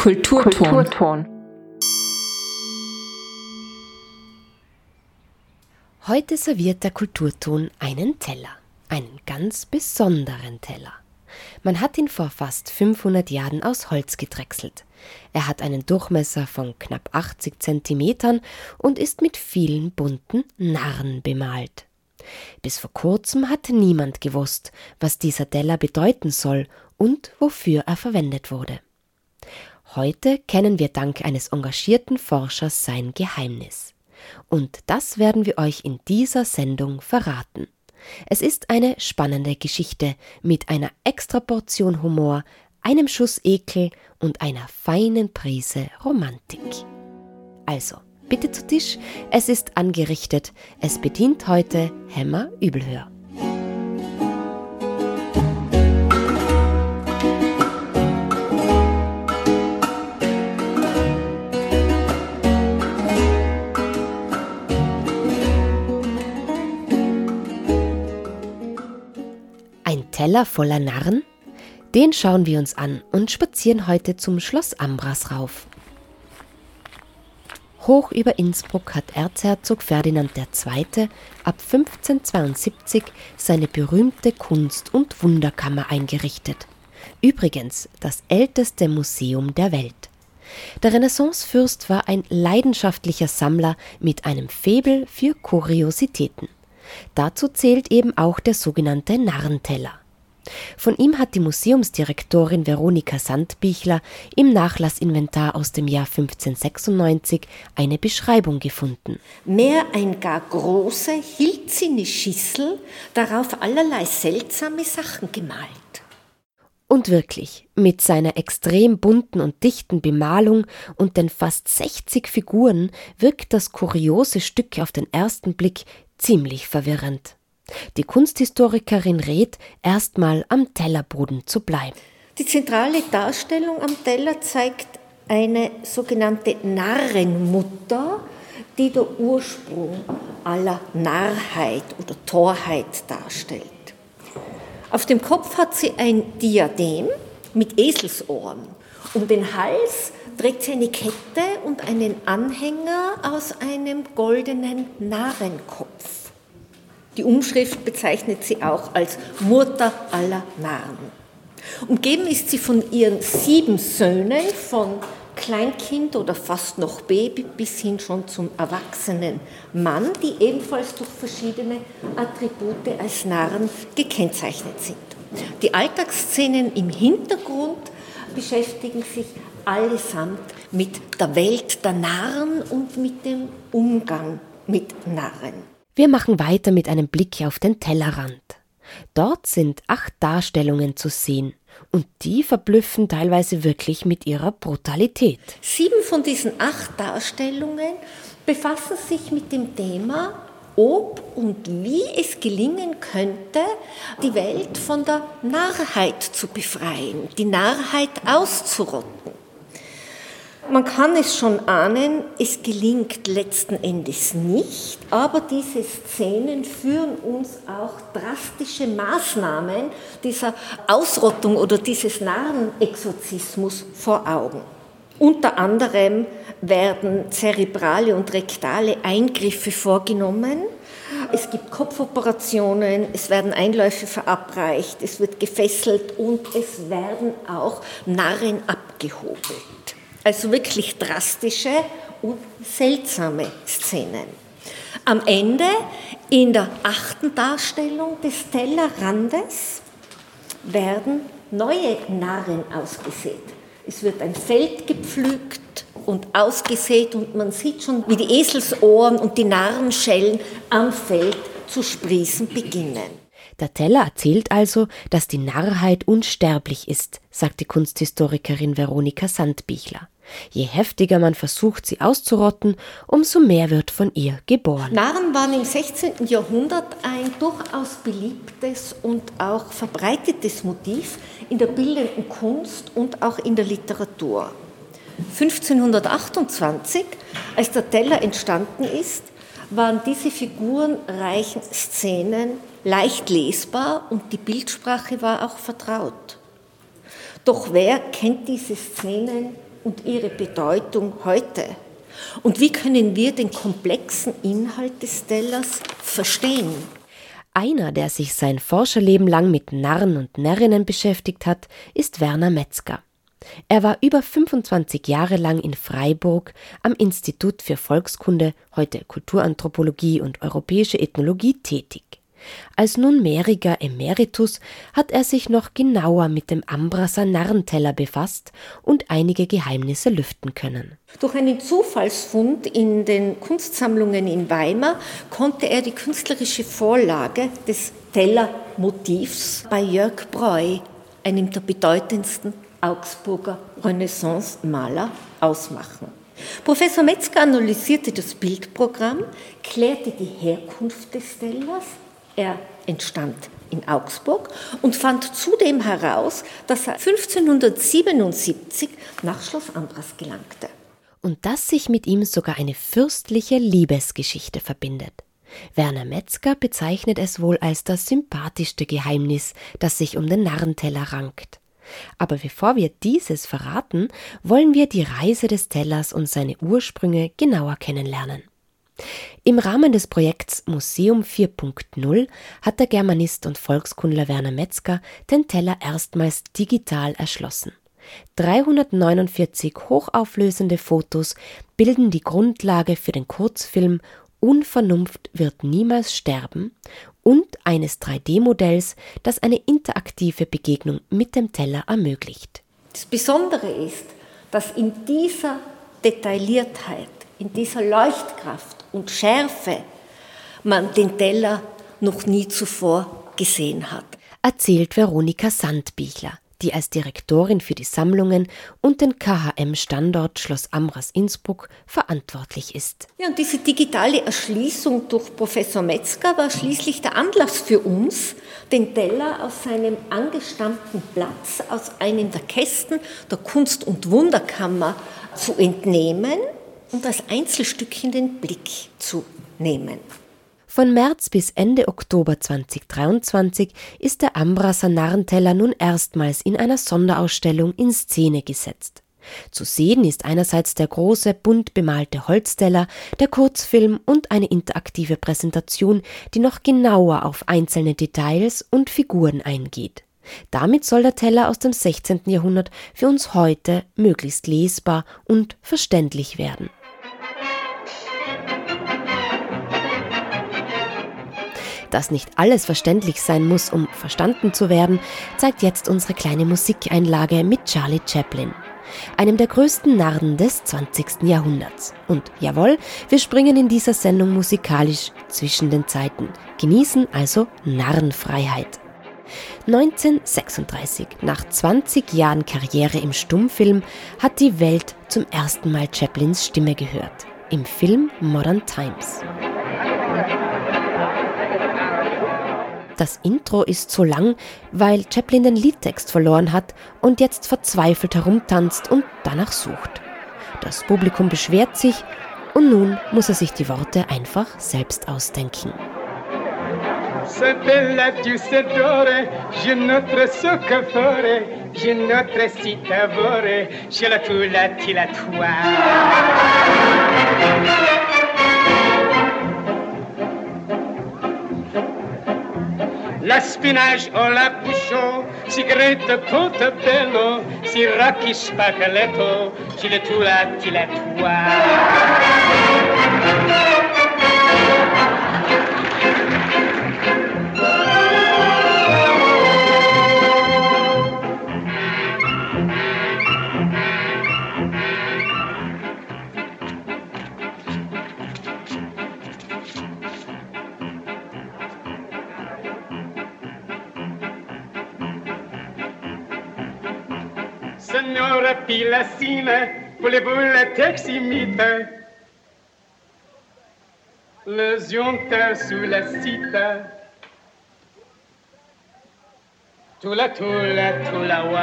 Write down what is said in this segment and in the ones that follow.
Kulturton. Kulturton. Heute serviert der Kulturton einen Teller, einen ganz besonderen Teller. Man hat ihn vor fast 500 Jahren aus Holz gedrechselt. Er hat einen Durchmesser von knapp 80 Zentimetern und ist mit vielen bunten Narren bemalt. Bis vor kurzem hat niemand gewusst, was dieser Teller bedeuten soll und wofür er verwendet wurde. Heute kennen wir dank eines engagierten Forschers sein Geheimnis. Und das werden wir euch in dieser Sendung verraten. Es ist eine spannende Geschichte mit einer Extraportion Humor, einem Schuss Ekel und einer feinen Prise Romantik. Also, bitte zu Tisch, es ist angerichtet, es bedient heute Hämmer Übelhör. Teller voller Narren? Den schauen wir uns an und spazieren heute zum Schloss Ambras rauf. Hoch über Innsbruck hat Erzherzog Ferdinand II. ab 1572 seine berühmte Kunst- und Wunderkammer eingerichtet. Übrigens das älteste Museum der Welt. Der Renaissancefürst war ein leidenschaftlicher Sammler mit einem Faible für Kuriositäten. Dazu zählt eben auch der sogenannte Narrenteller. Von ihm hat die Museumsdirektorin Veronika Sandbichler im Nachlassinventar aus dem Jahr 1596 eine Beschreibung gefunden. Mehr ein gar große, eine Schüssel, darauf allerlei seltsame Sachen gemalt. Und wirklich, mit seiner extrem bunten und dichten Bemalung und den fast 60 Figuren wirkt das kuriose Stück auf den ersten Blick ziemlich verwirrend. Die Kunsthistorikerin rät, erstmal am Tellerboden zu bleiben. Die zentrale Darstellung am Teller zeigt eine sogenannte Narrenmutter, die der Ursprung aller Narrheit oder Torheit darstellt. Auf dem Kopf hat sie ein Diadem mit Eselsohren. Um den Hals trägt sie eine Kette und einen Anhänger aus einem goldenen Narrenkopf. Die Umschrift bezeichnet sie auch als Mutter aller Narren. Umgeben ist sie von ihren sieben Söhnen, von Kleinkind oder fast noch Baby bis hin schon zum erwachsenen Mann, die ebenfalls durch verschiedene Attribute als Narren gekennzeichnet sind. Die Alltagsszenen im Hintergrund beschäftigen sich allesamt mit der Welt der Narren und mit dem Umgang mit Narren. Wir machen weiter mit einem Blick auf den Tellerrand. Dort sind acht Darstellungen zu sehen und die verblüffen teilweise wirklich mit ihrer Brutalität. Sieben von diesen acht Darstellungen befassen sich mit dem Thema, ob und wie es gelingen könnte, die Welt von der Narrheit zu befreien, die Narrheit auszurotten. Man kann es schon ahnen, es gelingt letzten Endes nicht, aber diese Szenen führen uns auch drastische Maßnahmen dieser Ausrottung oder dieses Narrenexorzismus vor Augen. Unter anderem werden zerebrale und rektale Eingriffe vorgenommen. Es gibt Kopfoperationen, es werden Einläufe verabreicht, es wird gefesselt und es werden auch Narren abgehobelt. Also wirklich drastische und seltsame Szenen. Am Ende, in der achten Darstellung des Tellerrandes, werden neue Narren ausgesät. Es wird ein Feld gepflügt und ausgesät und man sieht schon, wie die Eselsohren und die Narrenschellen am Feld zu sprießen beginnen. Der Teller erzählt also, dass die Narrheit unsterblich ist, sagt die Kunsthistorikerin Veronika Sandbichler. Je heftiger man versucht, sie auszurotten, umso mehr wird von ihr geboren. Narren waren im 16. Jahrhundert ein durchaus beliebtes und auch verbreitetes Motiv in der bildenden Kunst und auch in der Literatur. 1528, als der Teller entstanden ist, waren diese figurenreichen Szenen leicht lesbar und die Bildsprache war auch vertraut. Doch wer kennt diese Szenen und ihre Bedeutung heute? Und wie können wir den komplexen Inhalt des Stellers verstehen? Einer, der sich sein Forscherleben lang mit Narren und Närrinnen beschäftigt hat, ist Werner Metzger. Er war über 25 Jahre lang in Freiburg am Institut für Volkskunde, heute Kulturanthropologie und europäische Ethnologie tätig. Als nunmehriger Emeritus hat er sich noch genauer mit dem Ambrasser Narrenteller befasst und einige Geheimnisse lüften können. Durch einen Zufallsfund in den Kunstsammlungen in Weimar konnte er die künstlerische Vorlage des Tellermotivs bei Jörg Breu, einem der bedeutendsten Augsburger Renaissance-Maler, ausmachen. Professor Metzger analysierte das Bildprogramm, klärte die Herkunft des Tellers er entstand in Augsburg und fand zudem heraus, dass er 1577 nach Schloss Ambras gelangte. Und dass sich mit ihm sogar eine fürstliche Liebesgeschichte verbindet. Werner Metzger bezeichnet es wohl als das sympathischste Geheimnis, das sich um den Narrenteller rankt. Aber bevor wir dieses verraten, wollen wir die Reise des Tellers und seine Ursprünge genauer kennenlernen. Im Rahmen des Projekts Museum 4.0 hat der Germanist und Volkskundler Werner Metzger den Teller erstmals digital erschlossen. 349 hochauflösende Fotos bilden die Grundlage für den Kurzfilm Unvernunft wird niemals sterben und eines 3D-Modells, das eine interaktive Begegnung mit dem Teller ermöglicht. Das Besondere ist, dass in dieser Detailliertheit, in dieser Leuchtkraft und Schärfe man den Teller noch nie zuvor gesehen hat. Erzählt Veronika Sandbichler, die als Direktorin für die Sammlungen und den KHM-Standort Schloss Amras Innsbruck verantwortlich ist. Ja, und diese digitale Erschließung durch Professor Metzger war schließlich der Anlass für uns, den Teller aus seinem angestammten Platz, aus einem der Kästen der Kunst- und Wunderkammer zu entnehmen und als Einzelstückchen den Blick zu nehmen. Von März bis Ende Oktober 2023 ist der Ambrasser Narrenteller nun erstmals in einer Sonderausstellung in Szene gesetzt. Zu sehen ist einerseits der große, bunt bemalte Holzteller, der Kurzfilm und eine interaktive Präsentation, die noch genauer auf einzelne Details und Figuren eingeht. Damit soll der Teller aus dem 16. Jahrhundert für uns heute möglichst lesbar und verständlich werden. Dass nicht alles verständlich sein muss, um verstanden zu werden, zeigt jetzt unsere kleine Musikeinlage mit Charlie Chaplin, einem der größten Narren des 20. Jahrhunderts. Und jawohl, wir springen in dieser Sendung musikalisch zwischen den Zeiten, genießen also Narrenfreiheit. 1936, nach 20 Jahren Karriere im Stummfilm, hat die Welt zum ersten Mal Chaplins Stimme gehört. Im Film Modern Times. Das Intro ist so lang, weil Chaplin den Liedtext verloren hat und jetzt verzweifelt herumtanzt und danach sucht. Das Publikum beschwert sich und nun muss er sich die Worte einfach selbst ausdenken. La ti l'aspinage o la bouchon, si grete portobello, si rocchi spacaletto, ci le tua, ci le tua. La pilacine pour les boules teximites. Le zionta sous la cita. Tula tula tula wa.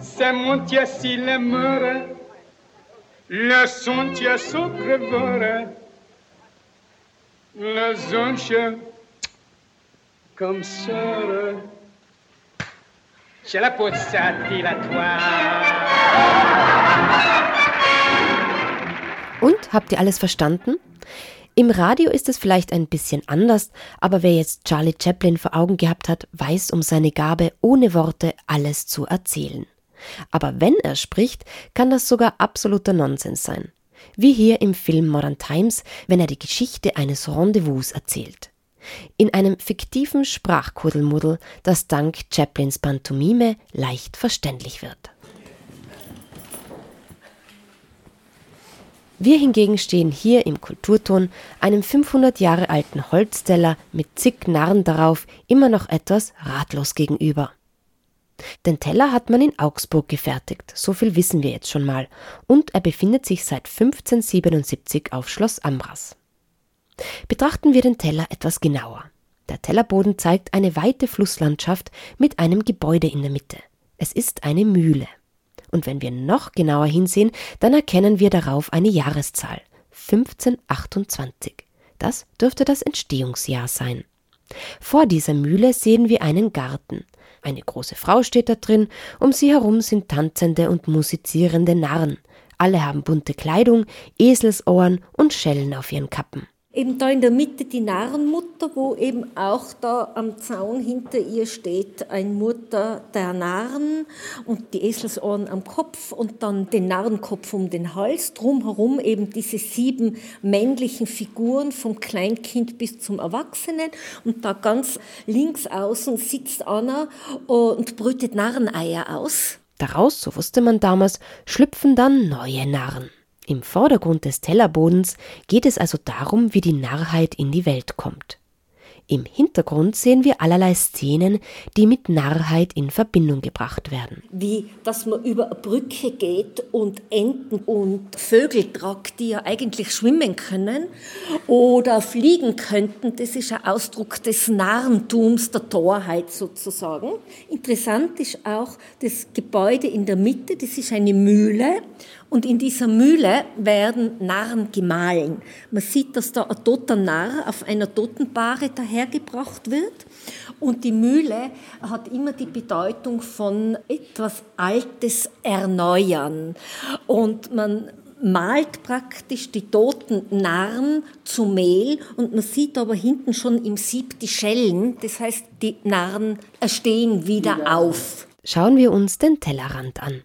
se monte si le meurt, le son zonche, comme sœur, j'ai la peau Und habt ihr alles verstanden? Im Radio ist es vielleicht ein bisschen anders, aber wer jetzt Charlie Chaplin vor Augen gehabt hat, weiß um seine Gabe, ohne Worte alles zu erzählen. Aber wenn er spricht, kann das sogar absoluter Nonsens sein. Wie hier im Film Modern Times, wenn er die Geschichte eines Rendezvous erzählt. In einem fiktiven Sprachkuddelmuddel, das dank Chaplins Pantomime leicht verständlich wird. Wir hingegen stehen hier im Kulturton einem 500 Jahre alten Holzteller mit zig Narren darauf immer noch etwas ratlos gegenüber. Den Teller hat man in Augsburg gefertigt, so viel wissen wir jetzt schon mal, und er befindet sich seit 1577 auf Schloss Ambras. Betrachten wir den Teller etwas genauer. Der Tellerboden zeigt eine weite Flusslandschaft mit einem Gebäude in der Mitte. Es ist eine Mühle. Und wenn wir noch genauer hinsehen, dann erkennen wir darauf eine Jahreszahl 1528. Das dürfte das Entstehungsjahr sein. Vor dieser Mühle sehen wir einen Garten. Eine große Frau steht da drin, um sie herum sind tanzende und musizierende Narren. Alle haben bunte Kleidung, Eselsohren und Schellen auf ihren Kappen. Eben da in der Mitte die Narrenmutter, wo eben auch da am Zaun hinter ihr steht ein Mutter der Narren und die Eselsohren am Kopf und dann den Narrenkopf um den Hals. Drumherum eben diese sieben männlichen Figuren vom Kleinkind bis zum Erwachsenen und da ganz links außen sitzt Anna und brütet Narreneier aus. Daraus, so wusste man damals, schlüpfen dann neue Narren. Im Vordergrund des Tellerbodens geht es also darum, wie die Narrheit in die Welt kommt. Im Hintergrund sehen wir allerlei Szenen, die mit Narrheit in Verbindung gebracht werden. Wie, dass man über eine Brücke geht und Enten und Vögel tragt, die ja eigentlich schwimmen können oder fliegen könnten. Das ist ein Ausdruck des Narrentums, der Torheit sozusagen. Interessant ist auch das Gebäude in der Mitte, das ist eine Mühle und in dieser Mühle werden Narren gemahlen. Man sieht, dass da ein toter Narr auf einer Totenbahre dahergebracht wird. Und die Mühle hat immer die Bedeutung von etwas Altes erneuern. Und man malt praktisch die toten Narren zu Mehl und man sieht aber hinten schon im Sieb die Schellen. Das heißt, die Narren stehen wieder auf. Schauen wir uns den Tellerrand an.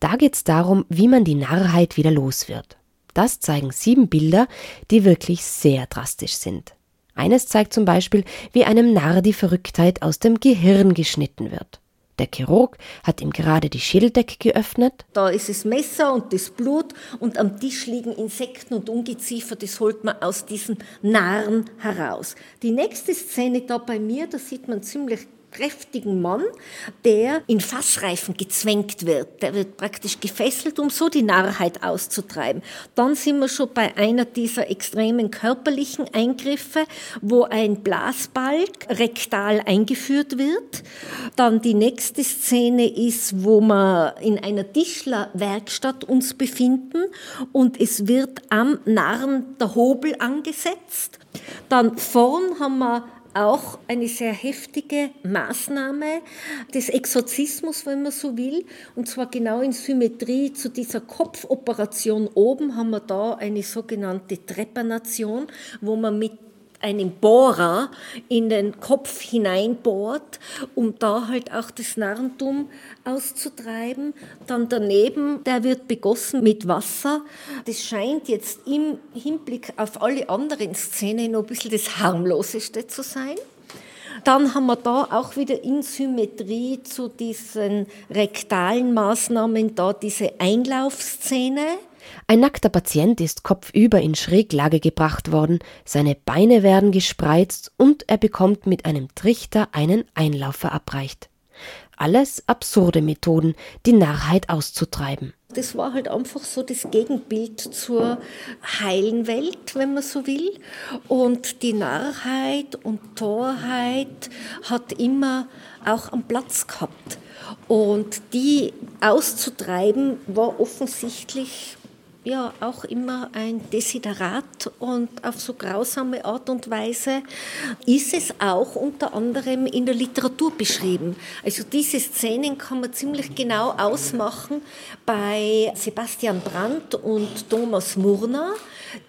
Da geht es darum, wie man die Narrheit wieder los wird. Das zeigen sieben Bilder, die wirklich sehr drastisch sind. Eines zeigt zum Beispiel, wie einem Narr die Verrücktheit aus dem Gehirn geschnitten wird. Der Chirurg hat ihm gerade die Schädeldecke geöffnet. Da ist das Messer und das Blut und am Tisch liegen Insekten und Ungeziefer, das holt man aus diesen Narren heraus. Die nächste Szene da bei mir, da sieht man ziemlich kräftigen Mann, der in Fassreifen gezwängt wird. Der wird praktisch gefesselt, um so die Narrheit auszutreiben. Dann sind wir schon bei einer dieser extremen körperlichen Eingriffe, wo ein Blasbalg rektal eingeführt wird. Dann die nächste Szene ist, wo wir in einer Tischlerwerkstatt uns befinden und es wird am Narren der Hobel angesetzt. Dann vorn haben wir auch eine sehr heftige Maßnahme des Exorzismus, wenn man so will. Und zwar genau in Symmetrie zu dieser Kopfoperation oben haben wir da eine sogenannte Trepanation, wo man mit einen Bohrer in den Kopf hineinbohrt, um da halt auch das Narrentum auszutreiben. Dann daneben, der wird begossen mit Wasser. Das scheint jetzt im Hinblick auf alle anderen Szenen noch ein bisschen das harmloseste zu sein. Dann haben wir da auch wieder in Symmetrie zu diesen rektalen Maßnahmen da diese Einlaufszene ein nackter Patient ist kopfüber in Schräglage gebracht worden, seine Beine werden gespreizt und er bekommt mit einem Trichter einen Einlauf verabreicht. Alles absurde Methoden, die Narrheit auszutreiben. Das war halt einfach so das Gegenbild zur heilen Welt, wenn man so will. Und die Narrheit und Torheit hat immer auch am Platz gehabt. Und die auszutreiben war offensichtlich ja auch immer ein Desiderat und auf so grausame Art und Weise ist es auch unter anderem in der Literatur beschrieben. Also diese Szenen kann man ziemlich genau ausmachen bei Sebastian Brandt und Thomas Murner,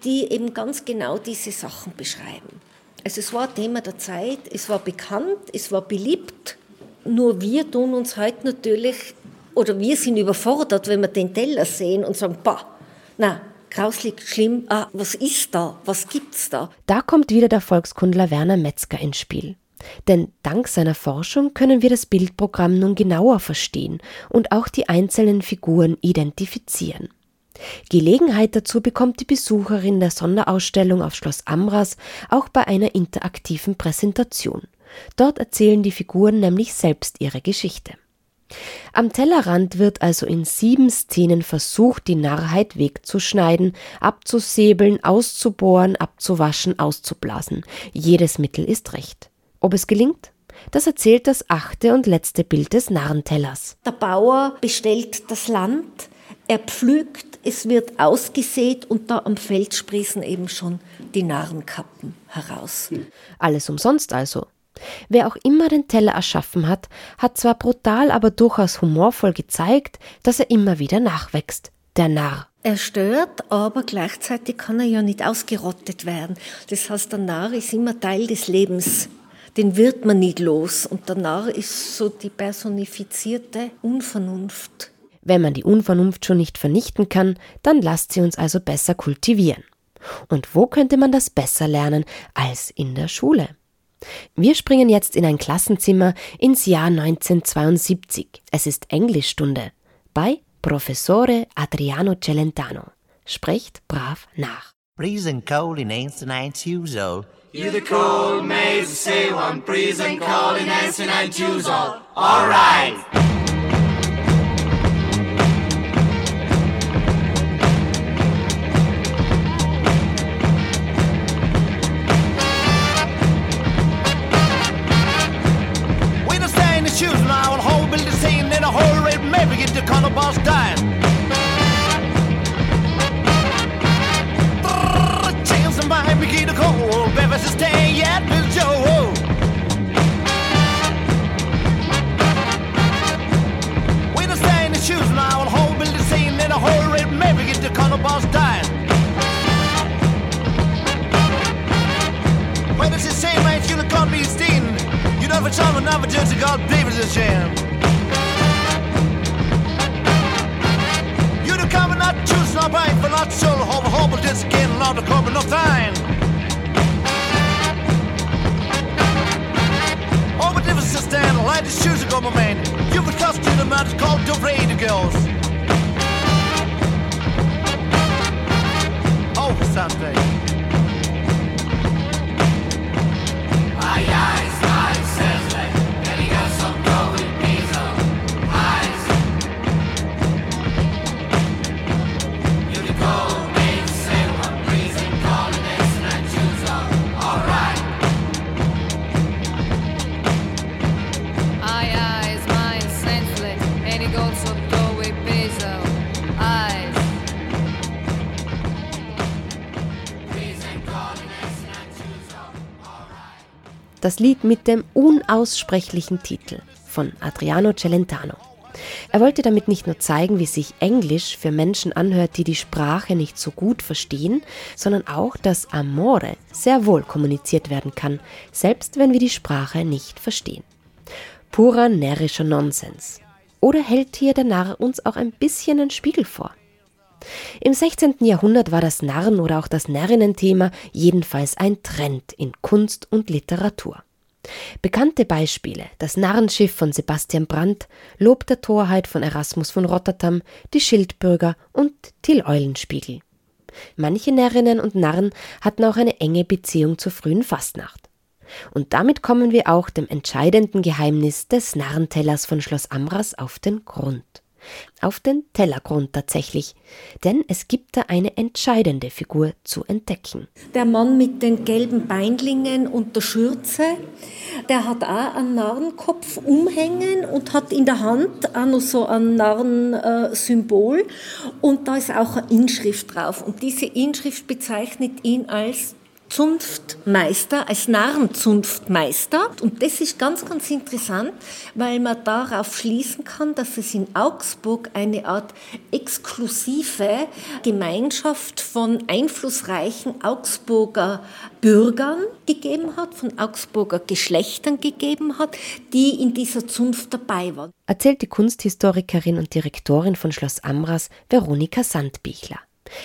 die eben ganz genau diese Sachen beschreiben. Also es war Thema der Zeit, es war bekannt, es war beliebt. Nur wir tun uns heute natürlich, oder wir sind überfordert, wenn wir den Teller sehen und sagen, bah, na, grauslig, schlimm, ah, was ist da, was gibt's da? Da kommt wieder der Volkskundler Werner Metzger ins Spiel. Denn dank seiner Forschung können wir das Bildprogramm nun genauer verstehen und auch die einzelnen Figuren identifizieren. Gelegenheit dazu bekommt die Besucherin der Sonderausstellung auf Schloss Amras auch bei einer interaktiven Präsentation. Dort erzählen die Figuren nämlich selbst ihre Geschichte. Am Tellerrand wird also in sieben Szenen versucht, die Narrheit wegzuschneiden, abzusäbeln, auszubohren, abzuwaschen, auszublasen. Jedes Mittel ist recht. Ob es gelingt? Das erzählt das achte und letzte Bild des Narrentellers. Der Bauer bestellt das Land, er pflügt, es wird ausgesät und da am Feld sprießen eben schon die Narrenkappen heraus. Alles umsonst also. Wer auch immer den Teller erschaffen hat, hat zwar brutal, aber durchaus humorvoll gezeigt, dass er immer wieder nachwächst. Der Narr. Er stört, aber gleichzeitig kann er ja nicht ausgerottet werden. Das heißt, der Narr ist immer Teil des Lebens. Den wird man nicht los. Und der Narr ist so die personifizierte Unvernunft. Wenn man die Unvernunft schon nicht vernichten kann, dann lasst sie uns also besser kultivieren. Und wo könnte man das besser lernen als in der Schule? Wir springen jetzt in ein Klassenzimmer ins Jahr 1972. Es ist Englischstunde bei Professore Adriano Celentano. Sprecht brav nach. Freezing cold in ancient night usual. You the cold maze say one freezing cold in ancient night usual. All right. Just stand, light the shoes ago, my man. You could cost you the man, called the radio girls. Oh, Sunday. Das Lied mit dem unaussprechlichen Titel von Adriano Celentano. Er wollte damit nicht nur zeigen, wie sich Englisch für Menschen anhört, die die Sprache nicht so gut verstehen, sondern auch, dass Amore sehr wohl kommuniziert werden kann, selbst wenn wir die Sprache nicht verstehen. Purer närrischer Nonsens. Oder hält hier der Narr uns auch ein bisschen einen Spiegel vor? Im 16. Jahrhundert war das Narren oder auch das Närrinnenthema jedenfalls ein Trend in Kunst und Literatur. Bekannte Beispiele: das Narrenschiff von Sebastian Brandt, Lob der Torheit von Erasmus von Rotterdam, die Schildbürger und Till Eulenspiegel. Manche Närrinnen und Narren hatten auch eine enge Beziehung zur frühen Fastnacht. Und damit kommen wir auch dem entscheidenden Geheimnis des Narrentellers von Schloss Amras auf den Grund. Auf den Tellergrund tatsächlich, denn es gibt da eine entscheidende Figur zu entdecken. Der Mann mit den gelben Beinlingen und der Schürze, der hat auch einen Narrenkopf umhängen und hat in der Hand auch noch so ein Narrensymbol und da ist auch eine Inschrift drauf und diese Inschrift bezeichnet ihn als Zunftmeister, als Narrenzunftmeister. Und das ist ganz, ganz interessant, weil man darauf schließen kann, dass es in Augsburg eine Art exklusive Gemeinschaft von einflussreichen Augsburger Bürgern gegeben hat, von Augsburger Geschlechtern gegeben hat, die in dieser Zunft dabei waren. Erzählt die Kunsthistorikerin und Direktorin von Schloss Amras, Veronika Sandbichler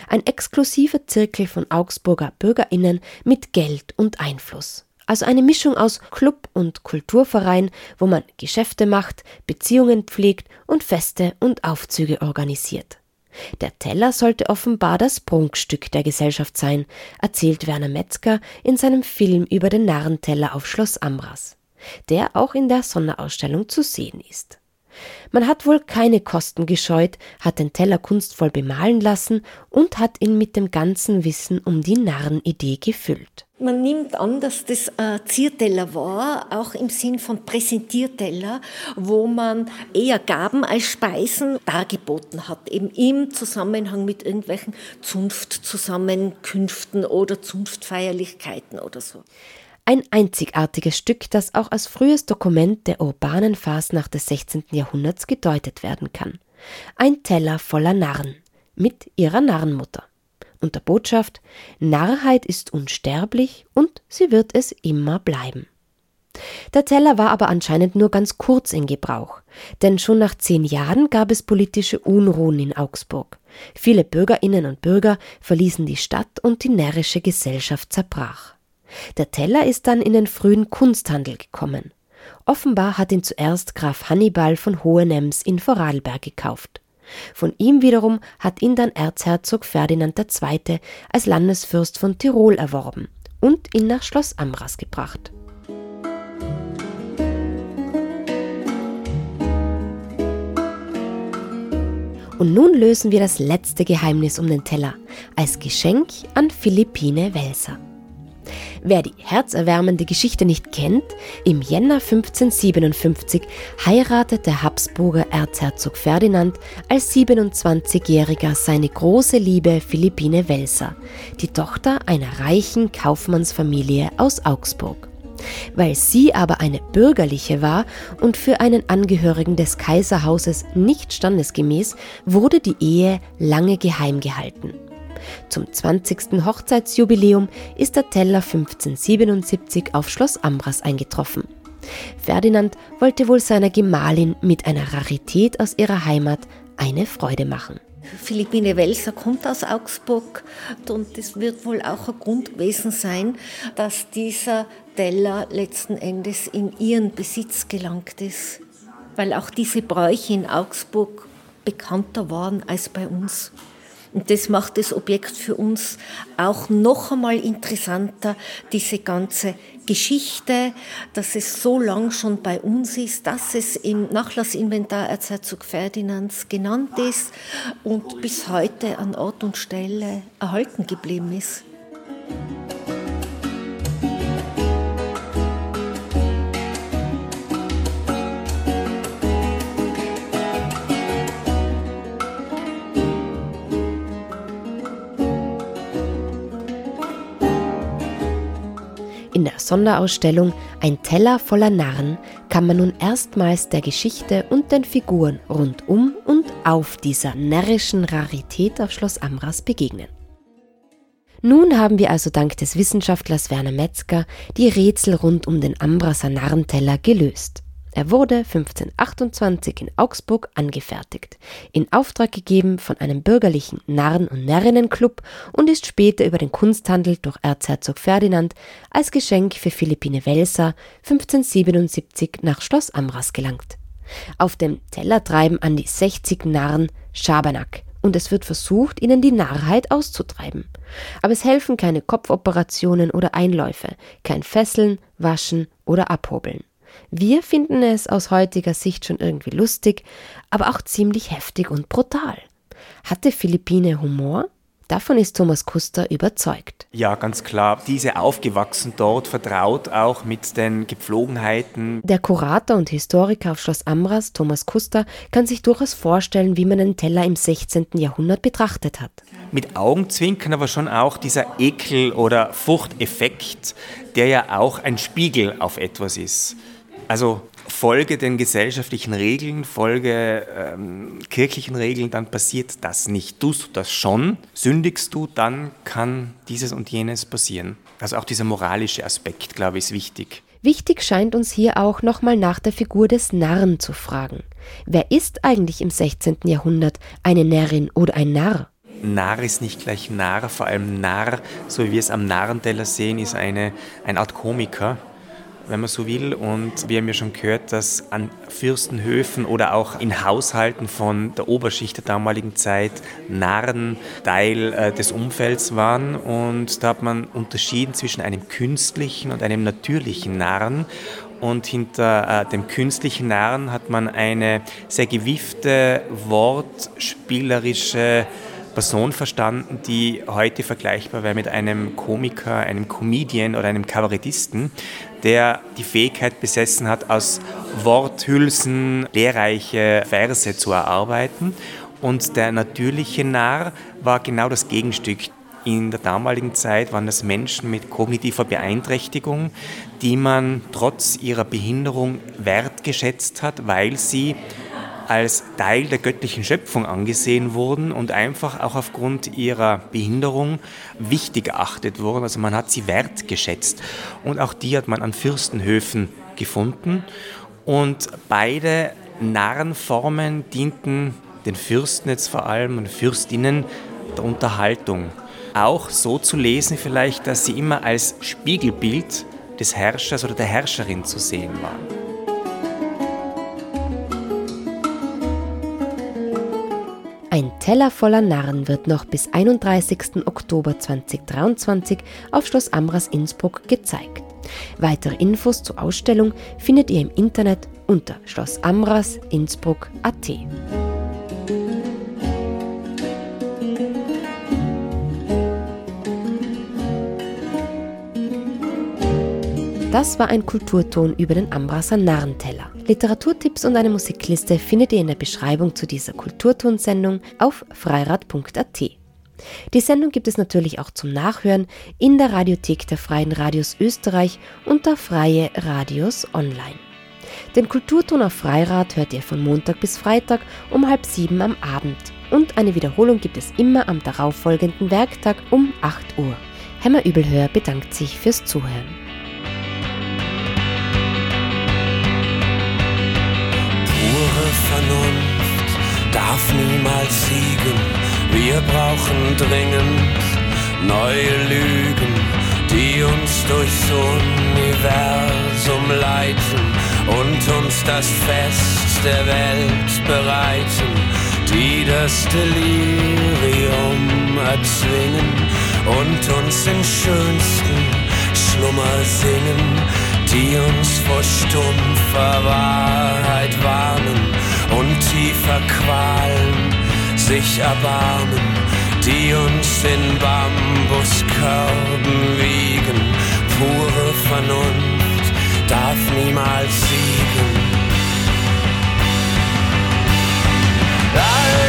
ein exklusiver Zirkel von Augsburger Bürgerinnen mit Geld und Einfluss. Also eine Mischung aus Club und Kulturverein, wo man Geschäfte macht, Beziehungen pflegt und Feste und Aufzüge organisiert. Der Teller sollte offenbar das Prunkstück der Gesellschaft sein, erzählt Werner Metzger in seinem Film über den Narrenteller auf Schloss Amras, der auch in der Sonderausstellung zu sehen ist. Man hat wohl keine Kosten gescheut, hat den Teller kunstvoll bemalen lassen und hat ihn mit dem ganzen Wissen um die Narrenidee gefüllt. Man nimmt an, dass das ein Zierteller war, auch im Sinn von Präsentierteller, wo man eher Gaben als Speisen dargeboten hat, eben im Zusammenhang mit irgendwelchen Zunftzusammenkünften oder Zunftfeierlichkeiten oder so. Ein einzigartiges Stück, das auch als frühes Dokument der urbanen Fasnacht des 16. Jahrhunderts gedeutet werden kann. Ein Teller voller Narren mit ihrer Narrenmutter. Und der Botschaft, Narrheit ist unsterblich und sie wird es immer bleiben. Der Teller war aber anscheinend nur ganz kurz in Gebrauch, denn schon nach zehn Jahren gab es politische Unruhen in Augsburg. Viele Bürgerinnen und Bürger verließen die Stadt und die närrische Gesellschaft zerbrach. Der Teller ist dann in den frühen Kunsthandel gekommen. Offenbar hat ihn zuerst Graf Hannibal von Hohenems in Vorarlberg gekauft. Von ihm wiederum hat ihn dann Erzherzog Ferdinand II. als Landesfürst von Tirol erworben und ihn nach Schloss Amras gebracht. Und nun lösen wir das letzte Geheimnis um den Teller als Geschenk an Philippine Welser. Wer die herzerwärmende Geschichte nicht kennt, im Jänner 1557 heiratet der Habsburger Erzherzog Ferdinand als 27-Jähriger seine große Liebe Philippine Welser, die Tochter einer reichen Kaufmannsfamilie aus Augsburg. Weil sie aber eine bürgerliche war und für einen Angehörigen des Kaiserhauses nicht standesgemäß, wurde die Ehe lange geheim gehalten. Zum 20. Hochzeitsjubiläum ist der Teller 1577 auf Schloss Ambras eingetroffen. Ferdinand wollte wohl seiner Gemahlin mit einer Rarität aus ihrer Heimat eine Freude machen. Philippine Welser kommt aus Augsburg und es wird wohl auch ein Grund gewesen sein, dass dieser Teller letzten Endes in ihren Besitz gelangt ist, weil auch diese Bräuche in Augsburg bekannter waren als bei uns. Und das macht das Objekt für uns auch noch einmal interessanter, diese ganze Geschichte, dass es so lang schon bei uns ist, dass es im Nachlassinventar Erzherzog Ferdinands genannt ist und bis heute an Ort und Stelle erhalten geblieben ist. Sonderausstellung Ein Teller voller Narren kann man nun erstmals der Geschichte und den Figuren rund um und auf dieser närrischen Rarität auf Schloss Amras begegnen. Nun haben wir also dank des Wissenschaftlers Werner Metzger die Rätsel rund um den Ambraser Narrenteller gelöst. Er wurde 1528 in Augsburg angefertigt, in Auftrag gegeben von einem bürgerlichen Narren- und Närrinnenclub und ist später über den Kunsthandel durch Erzherzog Ferdinand als Geschenk für Philippine Welser 1577 nach Schloss Amras gelangt. Auf dem Teller treiben an die 60 Narren Schabernack und es wird versucht, ihnen die Narrheit auszutreiben. Aber es helfen keine Kopfoperationen oder Einläufe, kein Fesseln, Waschen oder Abhobeln. Wir finden es aus heutiger Sicht schon irgendwie lustig, aber auch ziemlich heftig und brutal. Hatte Philippine Humor? Davon ist Thomas Kuster überzeugt. Ja, ganz klar. Diese aufgewachsen dort, vertraut auch mit den Gepflogenheiten. Der Kurator und Historiker auf Schloss Amras, Thomas Kuster, kann sich durchaus vorstellen, wie man einen Teller im 16. Jahrhundert betrachtet hat. Mit Augenzwinkern aber schon auch dieser Ekel- oder Furchteffekt, der ja auch ein Spiegel auf etwas ist. Also folge den gesellschaftlichen Regeln, folge ähm, kirchlichen Regeln, dann passiert das nicht. Tust du das schon, sündigst du, dann kann dieses und jenes passieren. Also auch dieser moralische Aspekt, glaube ich, ist wichtig. Wichtig scheint uns hier auch nochmal nach der Figur des Narren zu fragen. Wer ist eigentlich im 16. Jahrhundert eine Närrin oder ein Narr? Narr ist nicht gleich Narr, vor allem Narr, so wie wir es am Narrenteller sehen, ist eine, eine Art Komiker wenn man so will. Und wir haben ja schon gehört, dass an Fürstenhöfen oder auch in Haushalten von der Oberschicht der damaligen Zeit Narren Teil äh, des Umfelds waren. Und da hat man unterschieden zwischen einem künstlichen und einem natürlichen Narren. Und hinter äh, dem künstlichen Narren hat man eine sehr gewiefte, wortspielerische Person verstanden, die heute vergleichbar wäre mit einem Komiker, einem Comedian oder einem Kabarettisten, der die Fähigkeit besessen hat, aus Worthülsen lehrreiche Verse zu erarbeiten. Und der natürliche Narr war genau das Gegenstück. In der damaligen Zeit waren das Menschen mit kognitiver Beeinträchtigung, die man trotz ihrer Behinderung wertgeschätzt hat, weil sie als Teil der göttlichen Schöpfung angesehen wurden und einfach auch aufgrund ihrer Behinderung wichtig erachtet wurden. Also man hat sie wertgeschätzt. Und auch die hat man an Fürstenhöfen gefunden. Und beide Narrenformen dienten den Fürsten jetzt vor allem und Fürstinnen der Unterhaltung. Auch so zu lesen vielleicht, dass sie immer als Spiegelbild des Herrschers oder der Herrscherin zu sehen waren. Ein Teller voller Narren wird noch bis 31. Oktober 2023 auf Schloss Amras Innsbruck gezeigt. Weitere Infos zur Ausstellung findet ihr im Internet unter schlossamrasinnsbruck.at. Das war ein Kulturton über den Ambraser Narrenteller. Literaturtipps und eine Musikliste findet ihr in der Beschreibung zu dieser Kulturtonsendung auf freirad.at. Die Sendung gibt es natürlich auch zum Nachhören in der Radiothek der Freien Radios Österreich unter Freie Radios Online. Den Kulturton auf Freirad hört ihr von Montag bis Freitag um halb sieben am Abend und eine Wiederholung gibt es immer am darauffolgenden Werktag um 8 Uhr. Hemmer Übelhör bedankt sich fürs Zuhören. Vernunft darf niemals siegen. Wir brauchen dringend neue Lügen, die uns durchs Universum leiten und uns das Fest der Welt bereiten, die das Delirium erzwingen und uns in schönsten Schlummer singen, die uns vor stumpfer Wahrheit warnen und tiefer Qualen sich erbarmen, die uns in Bambuskörben wiegen. Pure Vernunft darf niemals siegen. All